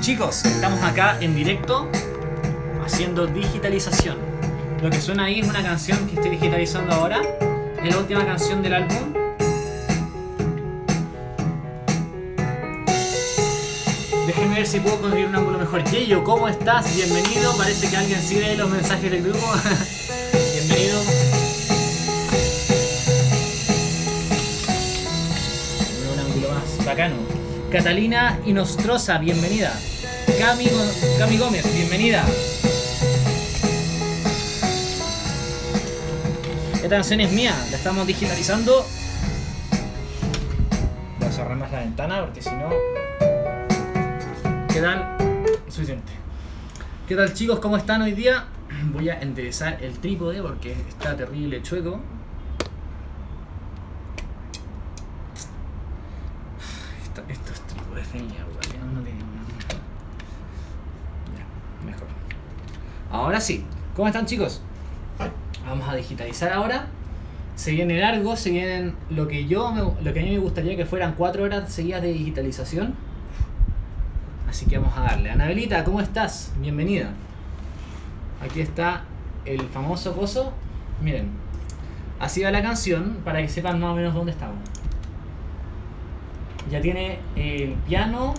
Chicos, estamos acá en directo haciendo digitalización. Lo que suena ahí es una canción que estoy digitalizando ahora. Es la última canción del álbum. Déjenme ver si puedo conseguir un ángulo mejor. Yeyo, ¿cómo estás? Bienvenido. Parece que alguien sigue los mensajes del grupo. Bienvenido. Un ángulo más bacano. Catalina Inostrosa, bienvenida. Cami, Cami Gómez, bienvenida. Esta canción es mía, la estamos digitalizando. Voy a cerrar más la ventana porque si no. ¿Qué tal? Suficiente. ¿Qué tal chicos? ¿Cómo están hoy día? Voy a enderezar el trípode porque está terrible chueco. Esto- estos trípodes de mierda, ya no tienen- Ya, mejor. Ahora sí. ¿Cómo están chicos? Vamos a digitalizar ahora. Se viene largo, se vienen lo que yo me- lo que a mí me gustaría que fueran cuatro horas seguidas de digitalización. Así que vamos a darle. Anabelita, ¿cómo estás? Bienvenida. Aquí está el famoso coso. Miren. Así va la canción para que sepan más o menos dónde estamos. Ya tiene el piano,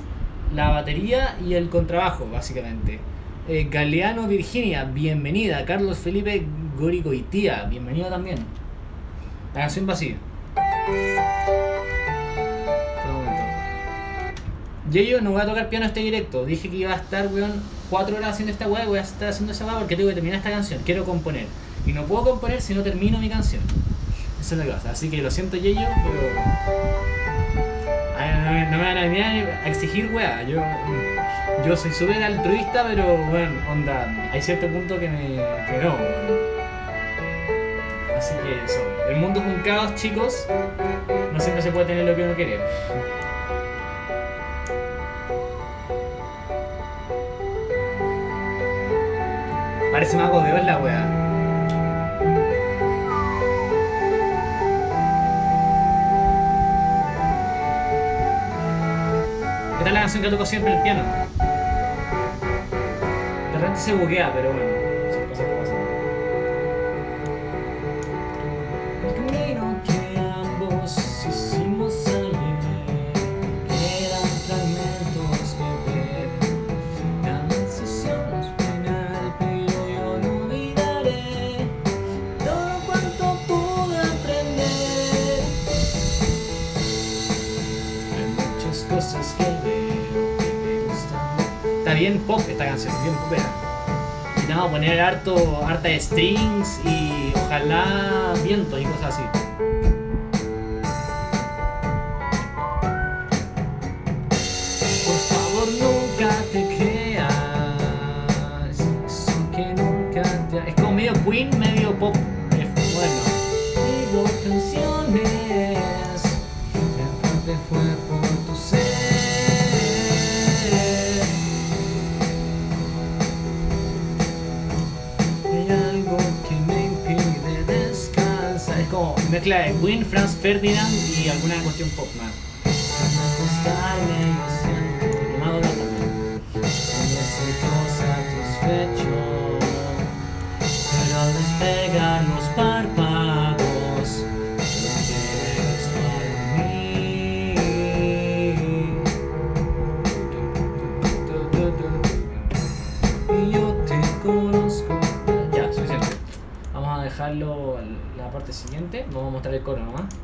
la batería y el contrabajo, básicamente. Eh, Galeano Virginia, bienvenida. Carlos Felipe Gorigoitía, bienvenido también. La canción va así. Espera un momento. Yeyo, no voy a tocar piano este directo. Dije que iba a estar, weón, cuatro horas haciendo esta weá voy a estar haciendo esa weá porque tengo que terminar esta canción. Quiero componer. Y no puedo componer si no termino mi canción. Eso es lo que pasa. Así que lo siento, Yeyo, pero. No, me- van a venir a exigir weá. Yo, yo soy súper altruista, pero bueno, onda. Hay cierto punto que me. que no. Así que eso. El mundo es un caos, chicos. No siempre se puede tener lo que uno quiere. Parece mago de la wea. ¿Qué tal la canción que toco siempre el piano? Se buguea, pero bueno. Poner harto, harta strings y ojalá vientos y cosas así. Ferdinand y alguna cuestión pop más. Pero al despegar los párpados y yo te conozco ya suficiente. Vamos a dejarlo en la parte siguiente. Vamos a mostrar el coro nomás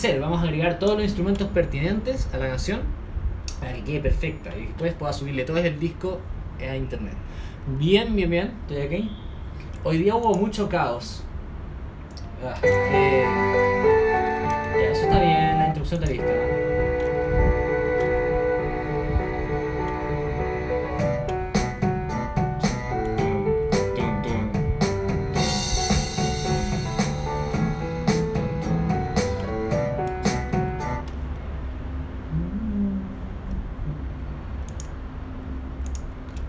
Vamos a agregar todos los instrumentos pertinentes a la canción para que quede perfecta y después pueda subirle todo el disco a internet. Bien, bien, bien, estoy aquí. Hoy día hubo mucho caos. Ah, eh, ya, eso está bien, la introducción está lista.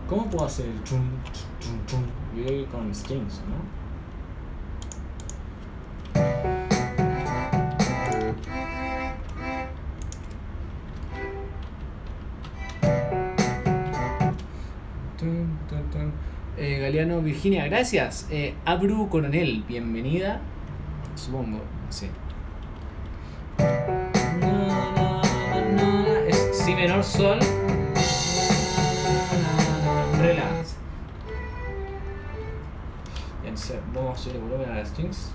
¿Cómo puedo hacer el chum, chum, chum? Yo creo que con strings, ¿no? Eh, Galeano Virginia, gracias. Eh, Abru Coronel, bienvenida. Supongo, sí. Es si menor sol. Vamos a subir el volumen a las strings.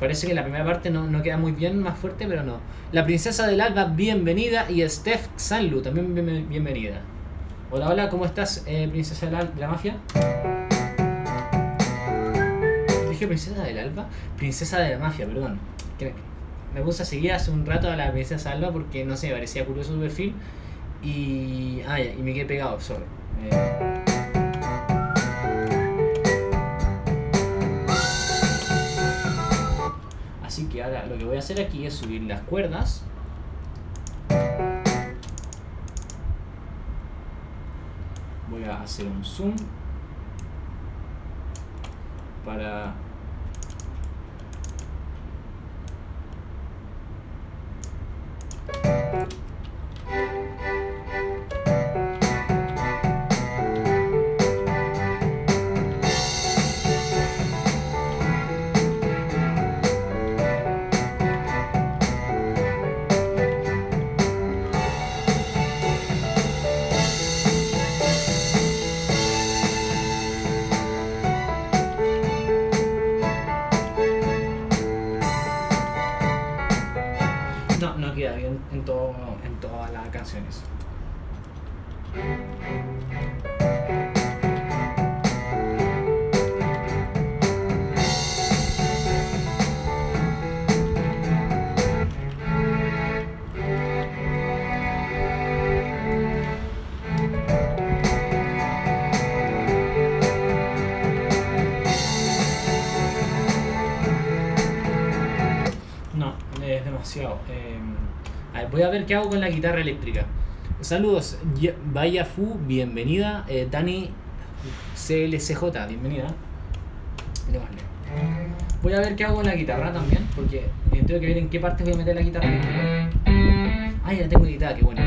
Parece que la primera parte no, no queda muy bien, más fuerte, pero no. La princesa del alba, bienvenida. Y Steph Sanlu, también bien- bienvenida. Hola, hola, ¿cómo estás, eh, princesa de la mafia? Dije princesa del alba, princesa de la mafia, perdón. Me puse a seguir hace un rato a la princesa alba porque no sé, parecía curioso su perfil. Y. Ah, y me quedé pegado, sorry. Eh, Así que ahora lo que voy a hacer aquí es subir las cuerdas. Voy a hacer un zoom para canciones. Voy a ver qué hago con la guitarra eléctrica. Saludos, Vaya Fu, bienvenida. Eh, Dani CLCJ, bienvenida. Voy a ver qué hago con la guitarra también, porque eh, tengo que ver en qué parte voy a meter la guitarra eléctrica. Ah, ya tengo editada, qué bueno.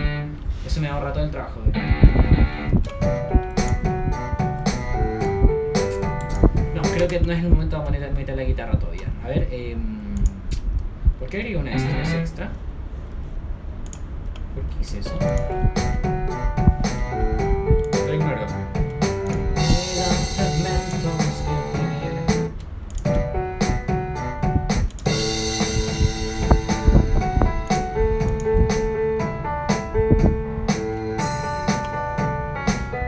Eso me ahorra todo el trabajo. No, creo que no es el momento de meter la guitarra todavía. A ver, eh, ¿por qué agregué una strings extra? ¿Por qué hice eso? Lo ignoro.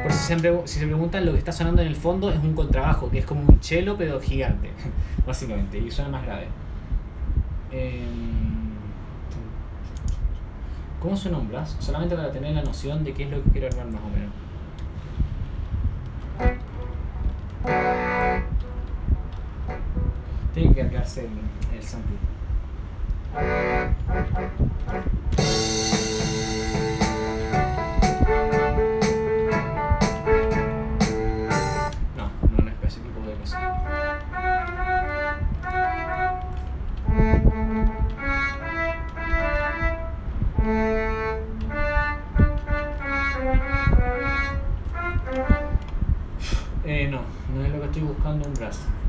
Por si se, si se preguntan, lo que está sonando en el fondo es un contrabajo, que es como un cello pero gigante, básicamente, y suena más grave. Em, ¿Cómo suena un brass? Solamente para tener la noción de qué es lo que quiero armar más o menos. Tiene que cargarse el, el. No es lo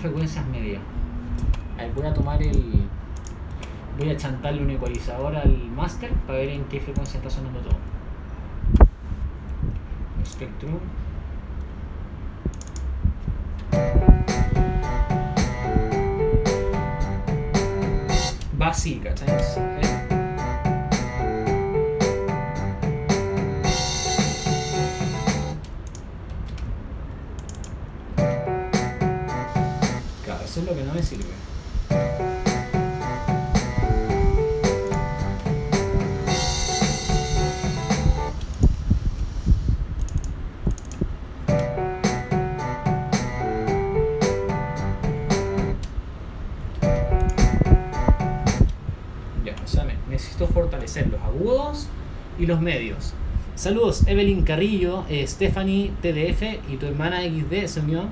frecuencias medias. Voy a tomar el. Voy a chantarle un ecualizador al master para ver en qué frecuencia está sonando todo. Spectrum. Va así, ¿cachai? Necesito fortalecer los agudos y los medios. Saludos, Evelyn Carrillo, eh, Stephanie TDF y tu hermana XD se unió.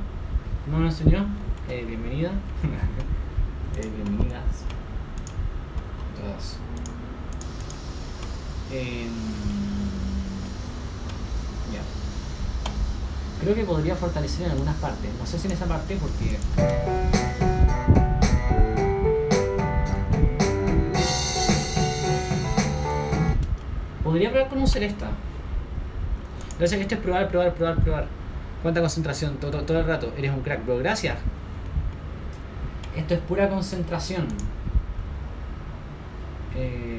¿No nos unió? Eh, bienvenida. Eh, bienvenidas. Todas. Em. Creo que podría fortalecer en algunas partes. No sé si en esa parte porque Podría probar con un Celesta. Gracias que esto es probar, probar, probar, probar. Cuánta concentración, todo, todo el rato. Eres un crack, bro. Gracias. Esto es pura concentración. Eh...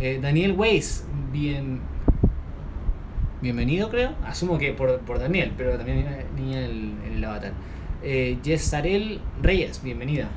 eh, Daniel Weiss, bien, bienvenido creo, asumo que por, por Daniel, pero también venía el, en el avatar. Eh, Reyes, bienvenida.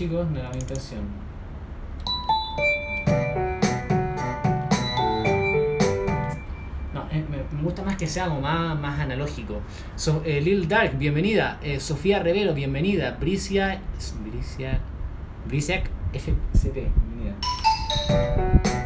Chicos, no era mi intención. No, eh, me, gusta más que sea algo más, más analógico. So, eh, Lil Dark, bienvenida. Eh, Sofía Revelo, bienvenida. Bricia. Bricia. FCP, bienvenida.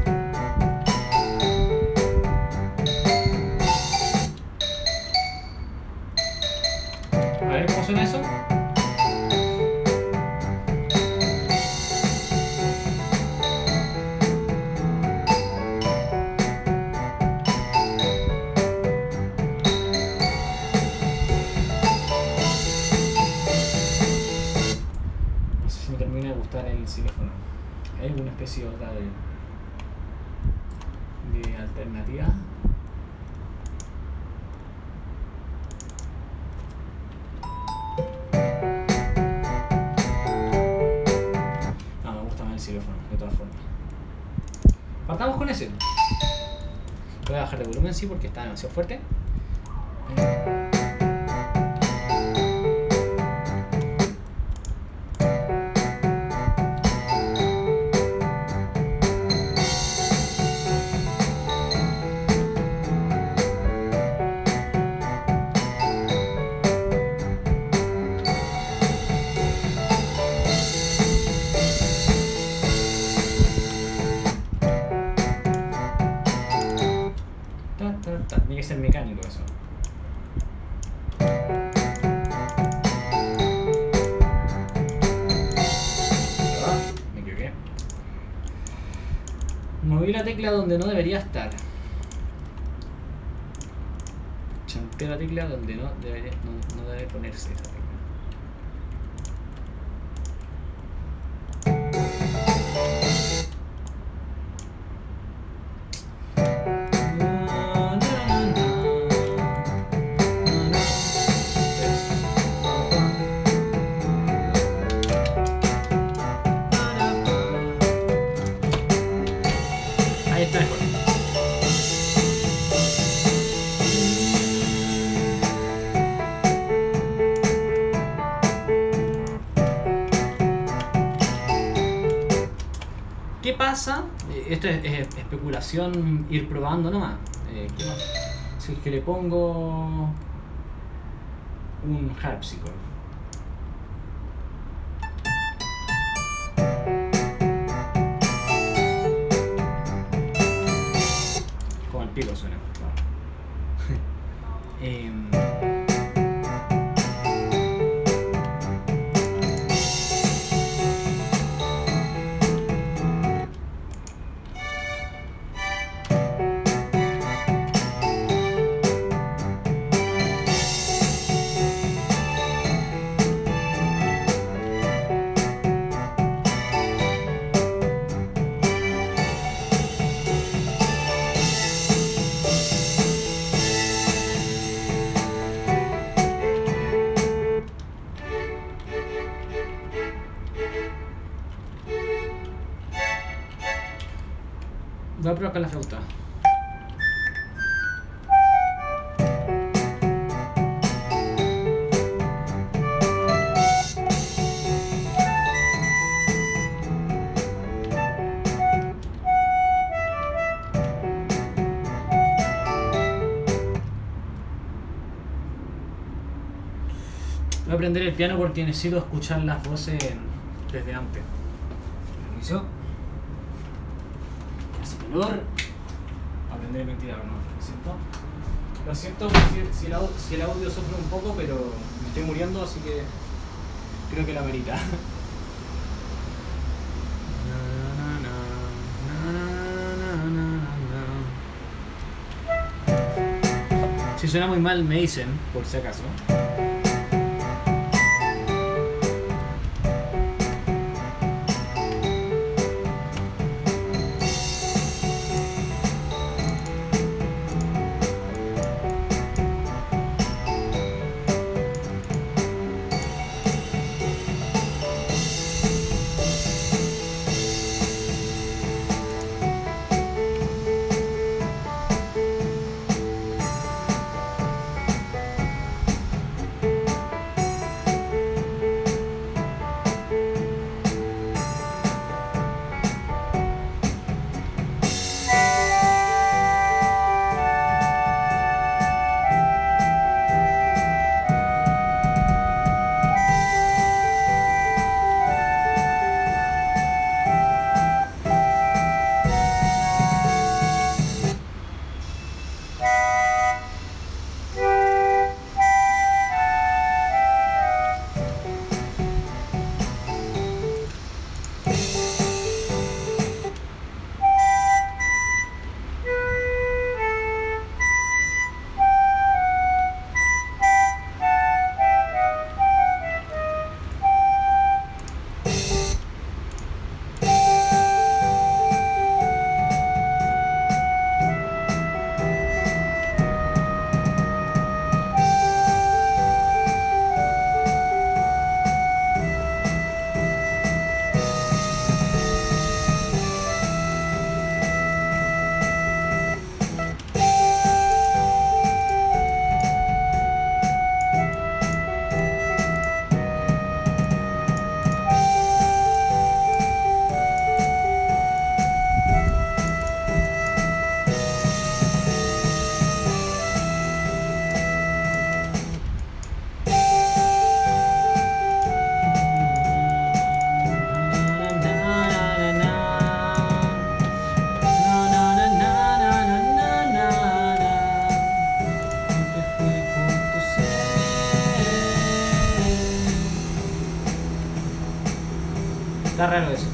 Sí, porque está demasiado fuerte. Tecla donde no debería estar. Chanté la tecla donde no debería, no, debe ponerse Eh, Esto es, es especulación, ir probando nomás. Eh. Si es que le pongo un harpsichord. La flauta. Voy a aprender el piano porque necesito escuchar las voces desde antes. Permiso. Aprender el ventilador, no, lo siento. Si, si el audio, si sufre un poco, pero me estoy muriendo, así que creo que la merita. Si suena muy mal, me dicen, por si acaso. Está raro eso,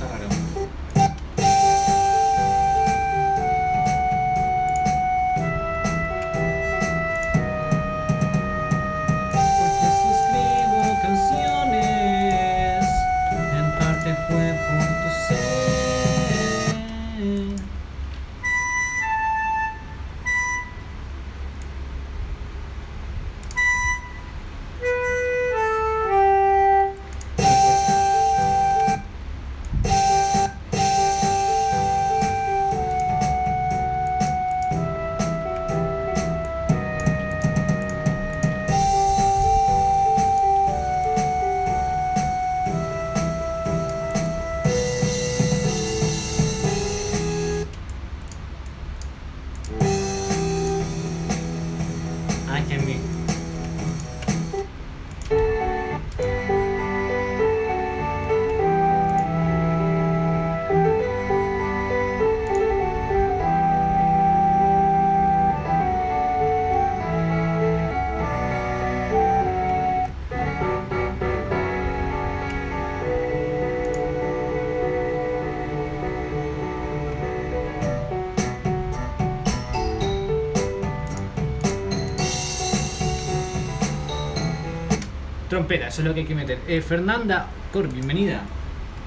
Eso es lo que hay que meter. Eh, Fernanda Cor, bienvenida.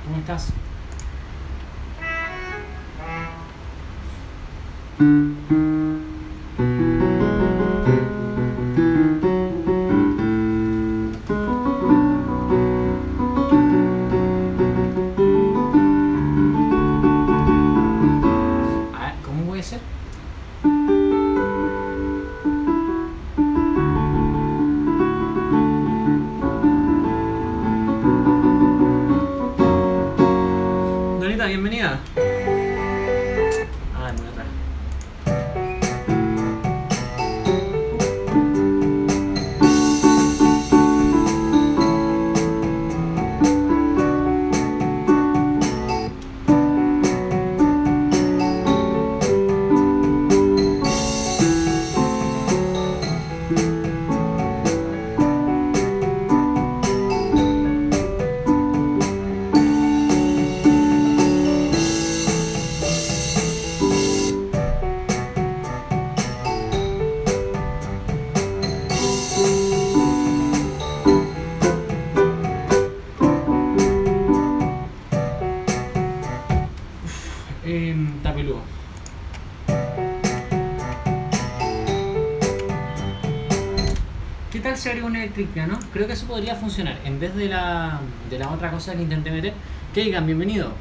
¿Cómo estás? Creo que eso podría funcionar. En vez de la, de la otra cosa que intenté meter. Keigan, bienvenido.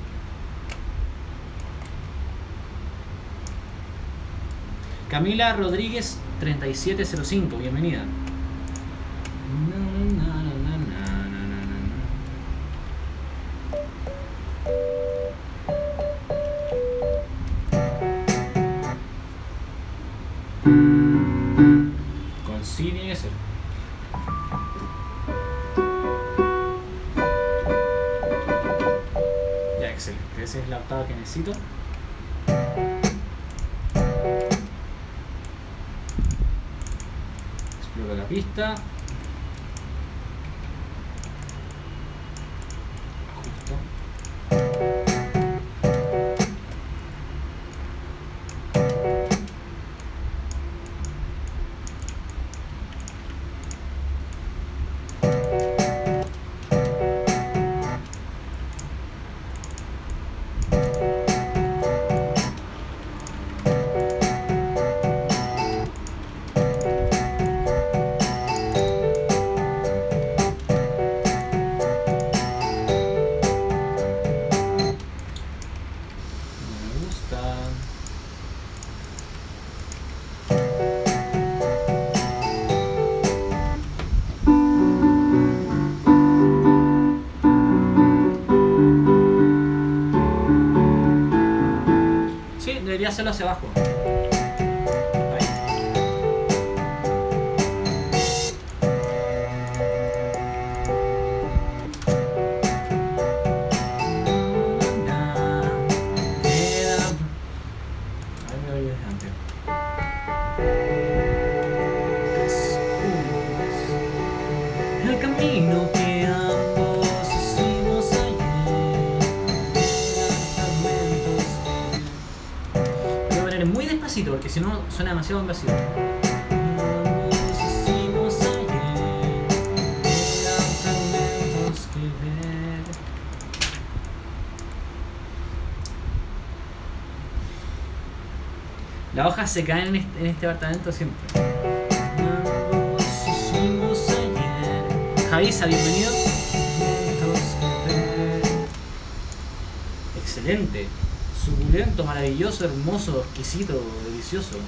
Camila Rodríguez 3705, bienvenida. Pista. Hacerlo hacia abajo. Eran fragmentos que ver. Las hojas se caen en este, en este apartamento siempre. Javisa, bienvenido. Excelente. Suculento, maravilloso, hermoso, exquisito, delicioso.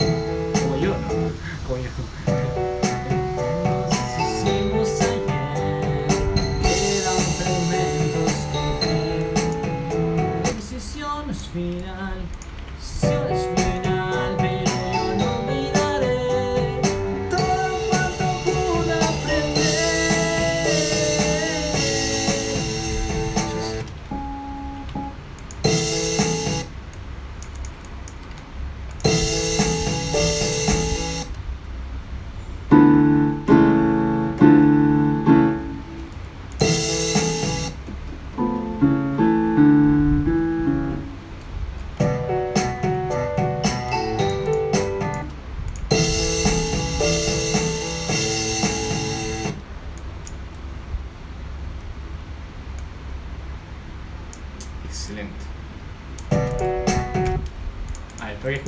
Como yo, ¿no? Como yo.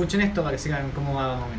Escuchen esto para que sigan cómo va más o menos.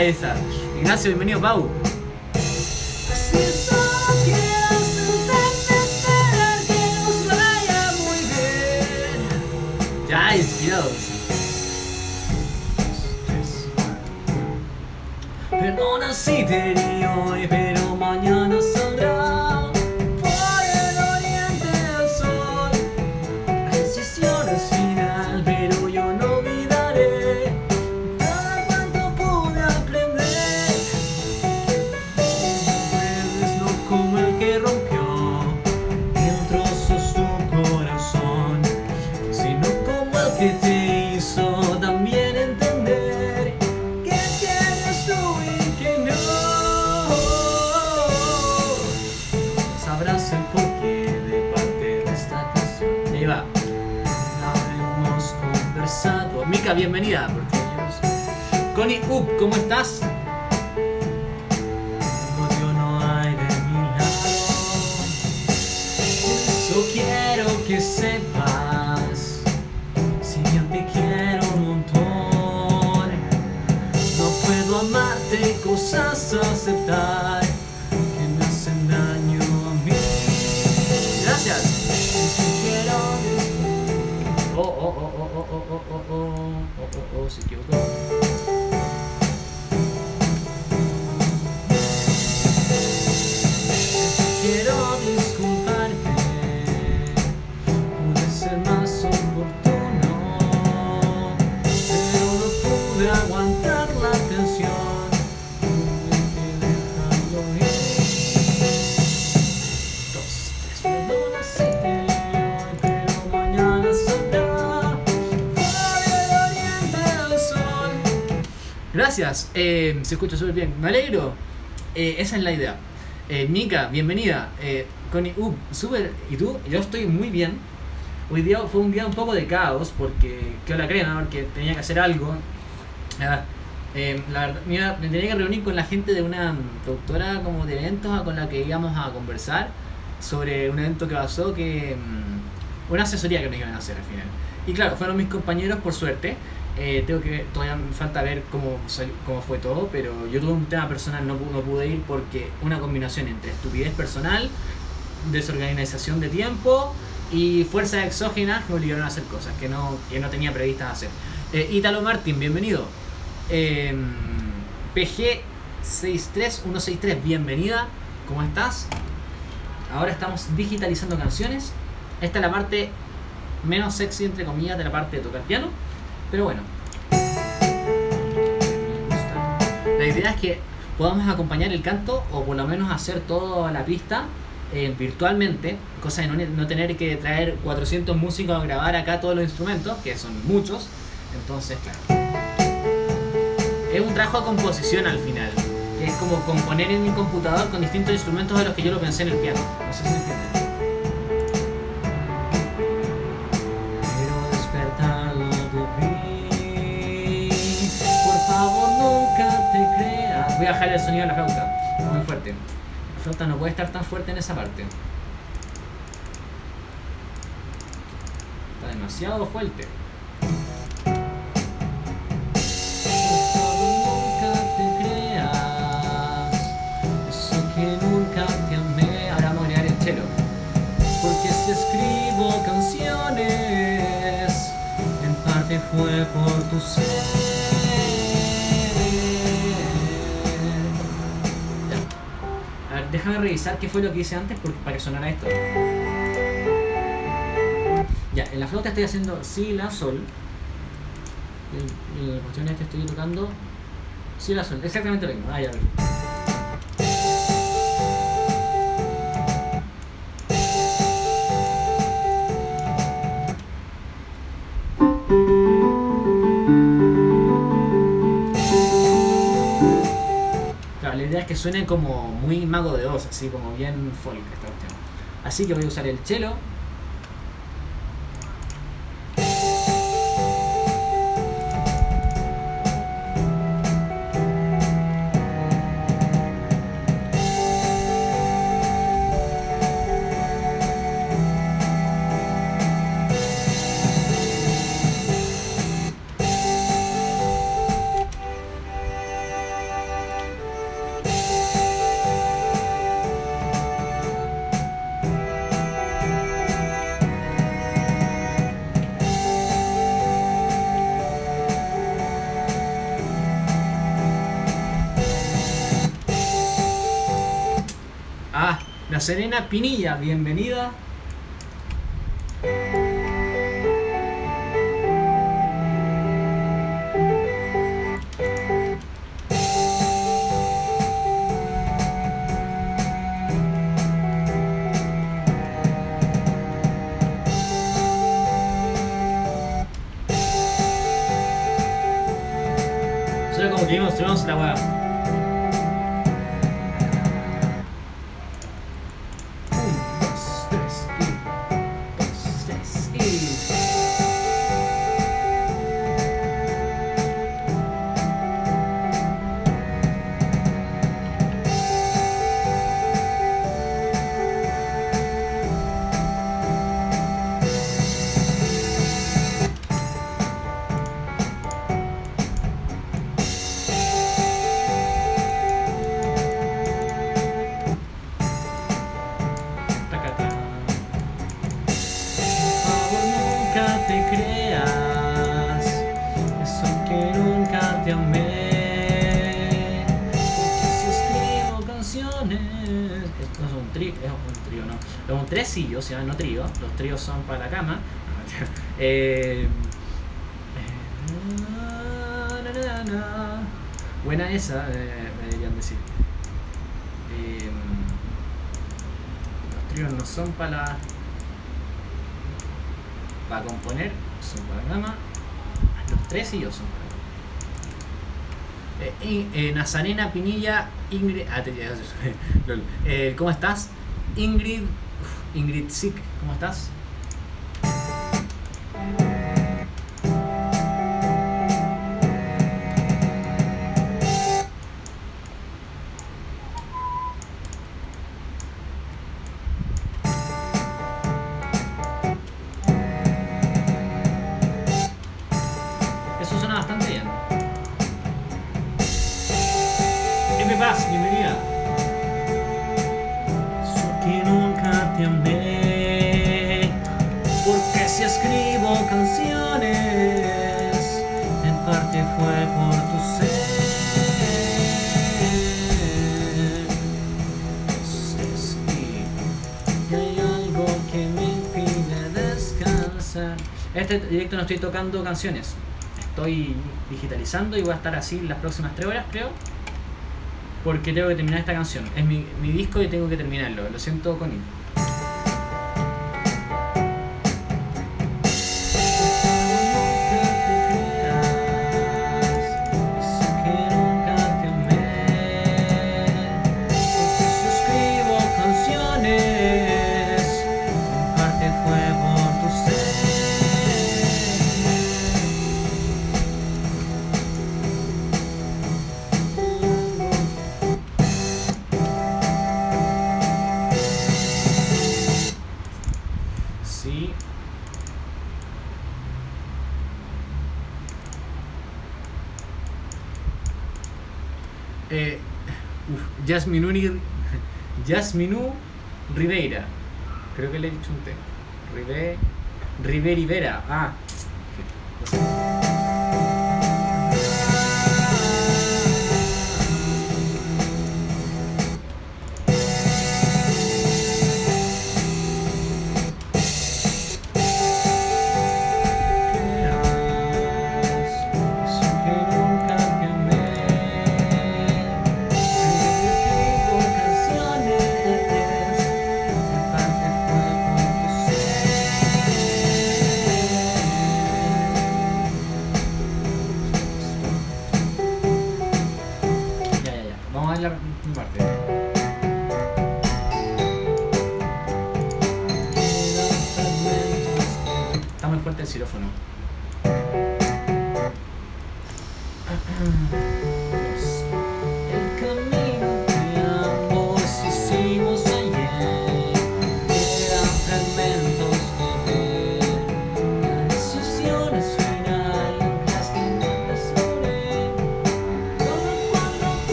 a esa. Ignacio, bienvenido, Pau. Ya, inspirados. Perdona si te di hoy, pero mañana saldrá. Bienvenida. Connie Up, ¿cómo estás? Yo quiero que sepas, si yo te quiero un montón, no puedo amarte, cosas aceptar 哦哦哦哦哦哦，是叫做。Gracias, eh, se escucha súper bien, me alegro. Eh, esa es la idea. Eh, Mika, bienvenida. Eh, Connie, uh, súper. ¿Y tú? Yo estoy muy bien. Hoy día fue un día un poco de caos porque quedó la crema, porque tenía que hacer algo. Ah, eh, la verdad, me, me tenía que reunir con la gente de una productora como de eventos con la que íbamos a conversar sobre un evento que pasó que mm, una asesoría que nos iban a hacer al final. Y claro, fueron mis compañeros por suerte. Eh, tengo que todavía me falta ver cómo, cómo fue todo, pero yo tuve un tema personal, no, no pude ir porque una combinación entre estupidez personal, desorganización de tiempo y fuerzas exógenas me obligaron a hacer cosas que no, que no tenía previstas hacer. Eh, Italo Martín, bienvenido. Eh, PG63163, bienvenida. ¿Cómo estás? Ahora estamos digitalizando canciones. Esta es la parte menos sexy, entre comillas, de la parte de tocar piano. Pero bueno. La idea es que podamos acompañar el canto o por lo menos hacer toda la pista eh, virtualmente, cosa de no, no, tener que traer 400 músicos a grabar acá todos los instrumentos, que son muchos. Entonces, claro. Es un trabajo de composición al final, que es como componer en mi computador con distintos instrumentos de los que yo lo pensé en el piano. No sé si entienden. Voy a bajar el sonido de la flauta. Muy fuerte. La flauta no puede estar tan fuerte en esa parte. Está demasiado fuerte. Escribo canciones, en parte fue por tu ser. Déjame revisar qué fue lo que hice antes porque, para que sonara esto. Ya, en la flauta estoy haciendo si, la, sol. En, la cuestión es que estoy tocando si, la, sol. Exactamente lo mismo. Ah, ya que suene como muy mago de Oz, así como bien folk esta cuestión. Así que voy a usar el Serena Pinilla, bienvenida. Solo como que vimos, la weá. Tríos son para la cama. Eh, buena esa, eh, me deberían decir. Eh, los tríos no son para para componer, son para la cama. Los tres sillos son para la Nazarena Pinilla, Ingrid. Ah, ¿Cómo estás? Ingrid Ingrid Sick, ¿cómo estás? Este directo no estoy tocando canciones. Estoy digitalizando y voy a estar así las próximas tres horas, creo. Porque tengo que terminar esta canción. Es mi, mi disco y tengo que terminarlo. Lo siento, Connie. Jasminu Ribeira. Creo que le he dicho un T. Ribe, Riverivera. Ah.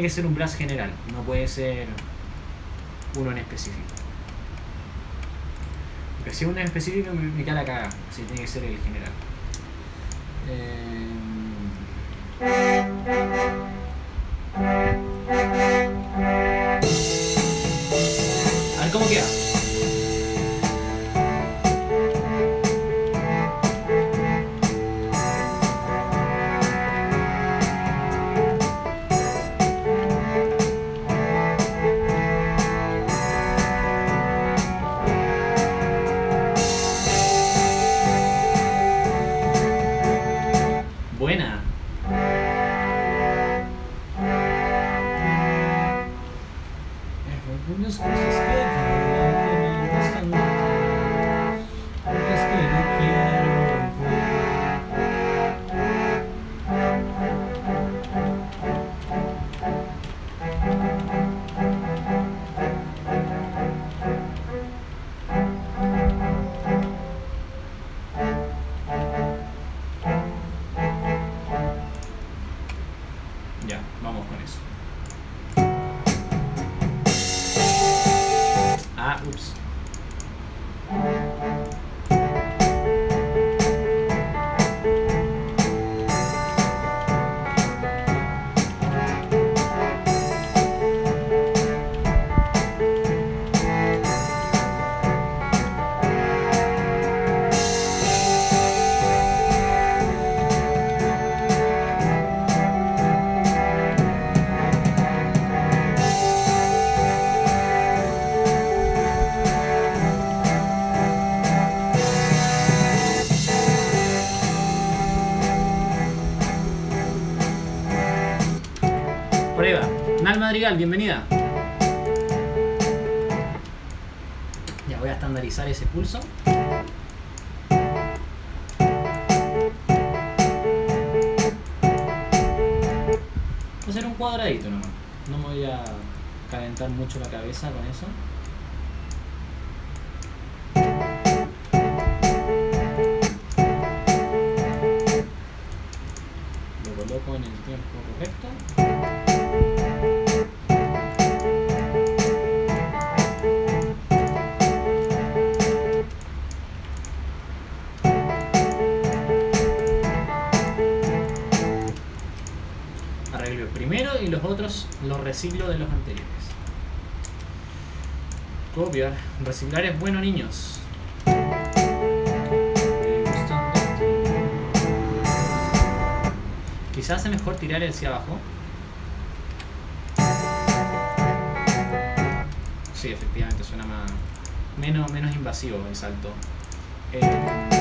Tiene que ser un brass general, no puede ser uno en específico. Porque si uno en específico me, me la caga, así tiene que ser el general. Eh, ese pulso. Voy a hacer un cuadradito nomás. No me voy a calentar mucho la cabeza con eso. Reciclo de los anteriores. Copiar. Reciclar es bueno, niños. Quizás es mejor tirar el hacia abajo. Sí, efectivamente suena más menos, menos invasivo el salto. Eh,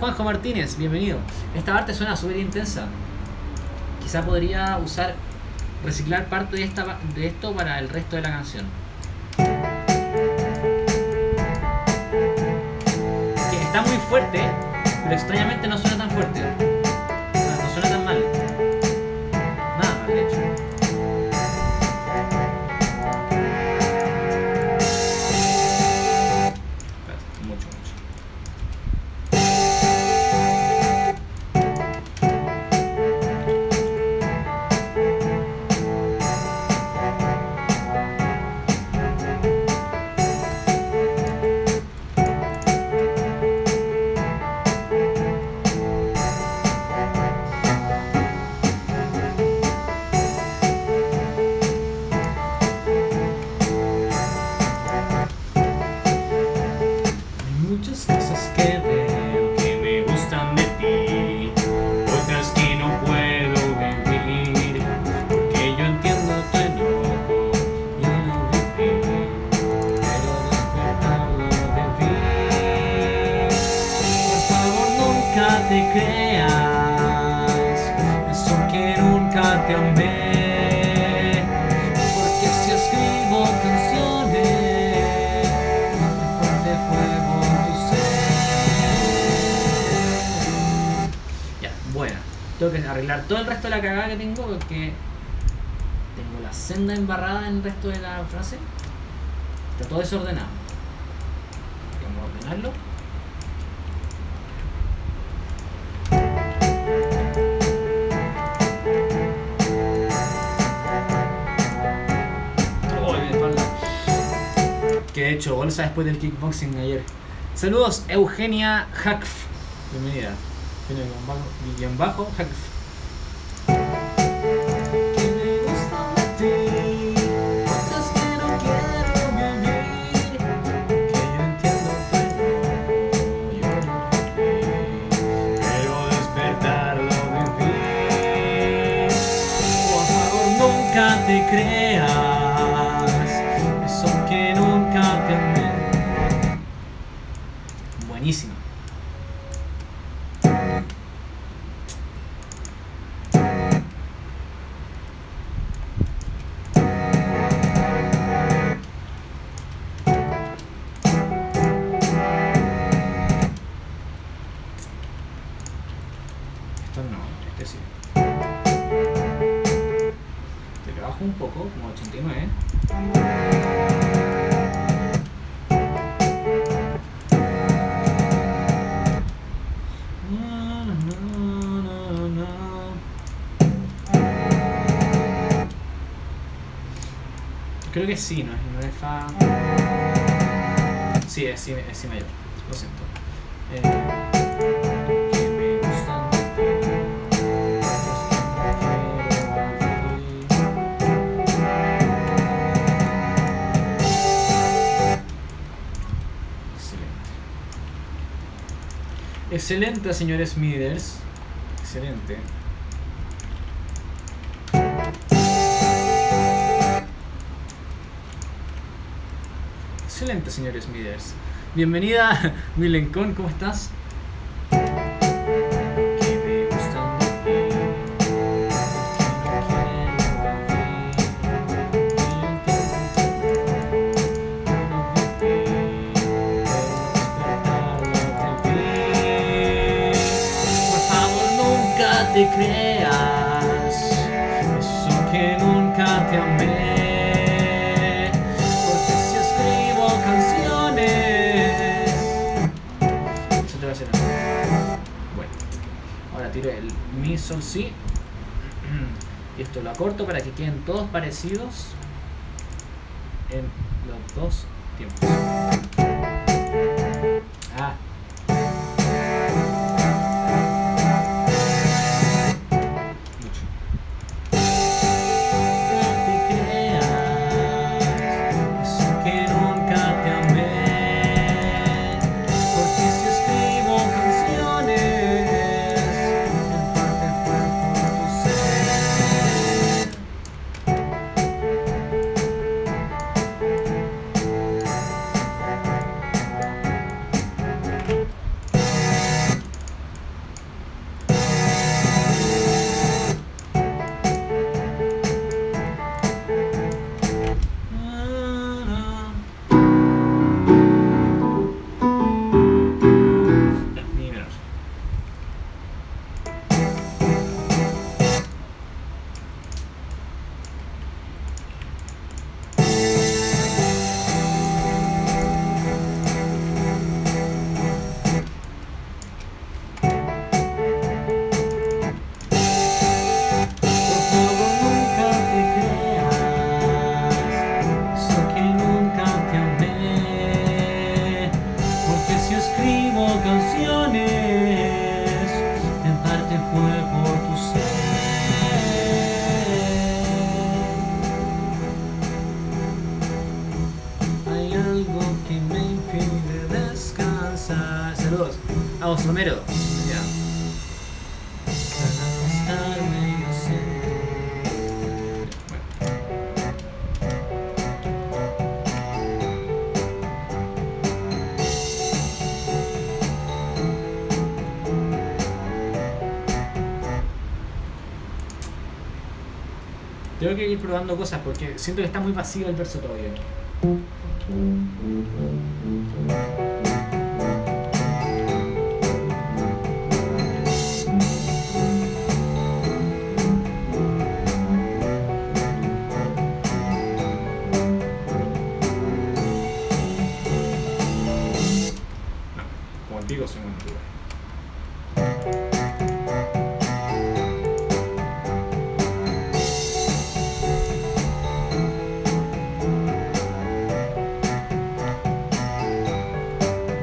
Juanjo Martínez? Bienvenido. Esta parte suena súper intensa. Quizá podría usar, reciclar parte de, esta, de esto para el resto de la canción. Está muy fuerte, pero extrañamente no suena tan fuerte. Arreglar todo el resto de la cagada que tengo porque tengo la senda embarrada en el resto de la frase. Está todo desordenado. Vamos a ordenarlo. Que he hecho bolsa después del kickboxing ayer. Saludos, Eugenia Hackf. Bienvenida. Tiene bajo, guion bajo Hackf. Que sí, no es, no es fa. Sí, es si, es si mayor. Lo siento. Eh, que me gustan de Excelente, señor Smithers. Bienvenida, Milencon, ¿cómo estás? Sol si. Y esto lo acorto para que queden todos parecidos en los dos Tengo que ir probando cosas porque siento que está muy vacío el verso todavía.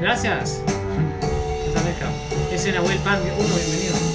Gracias. Ese Nahuel Pan, uno, bienvenido.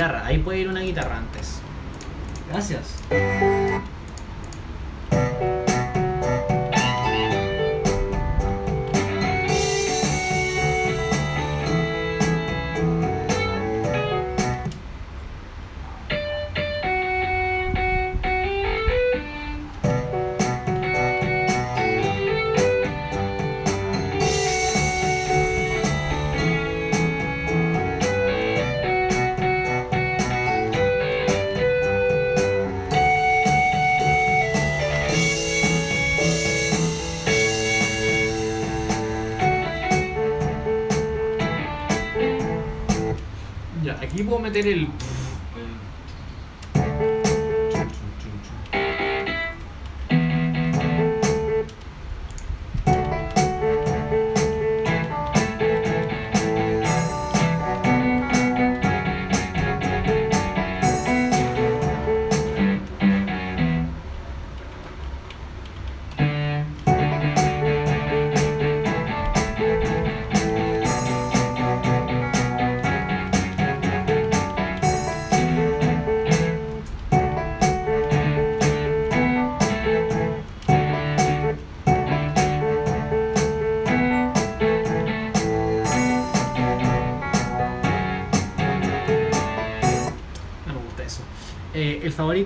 Ahí puede ir una guitarra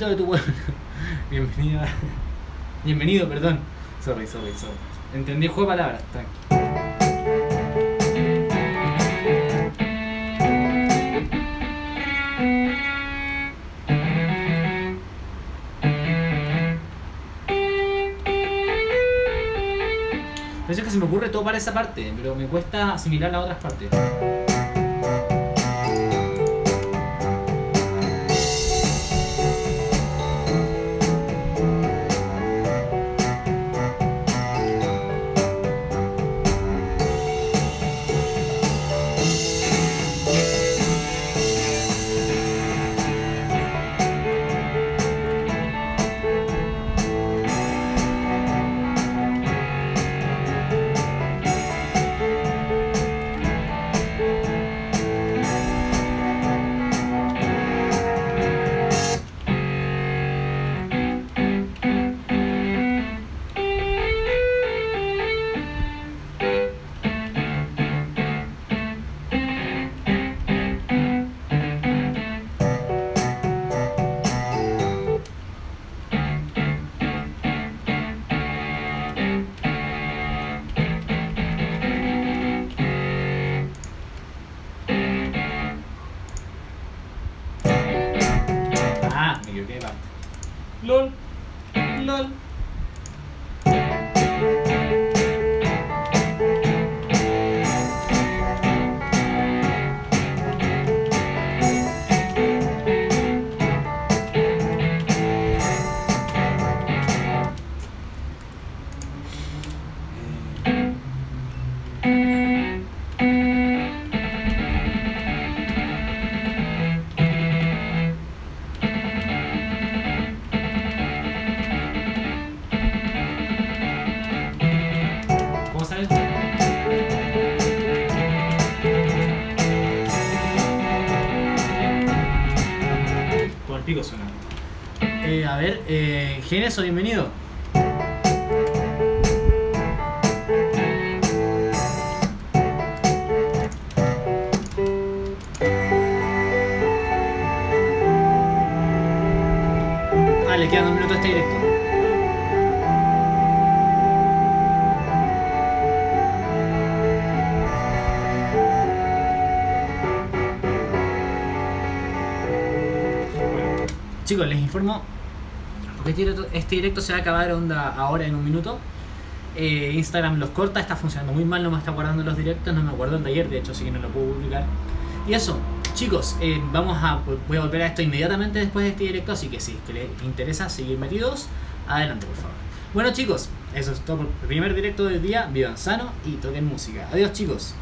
de tu pueblo. Bienvenido. a- Bienvenido, perdón. Sorry, sorry, sorry. Entendí juego de palabras. tranqui. Que se me ocurre todo para esa parte, pero me cuesta asimilar las otras partes. Bienvenido. Este directo, se va a acabar onda ahora en un minuto. Eh, Instagram los corta, está funcionando muy mal, no me está guardando los directos, no me acuerdo el de ayer, de hecho, así que no lo puedo publicar. Y eso, chicos, eh, vamos a, voy a volver a esto inmediatamente después de este directo, así que si que les interesa seguir metidos, adelante por favor. Bueno chicos, eso es todo por el primer directo del día, vivan sano y toquen música. Adiós chicos.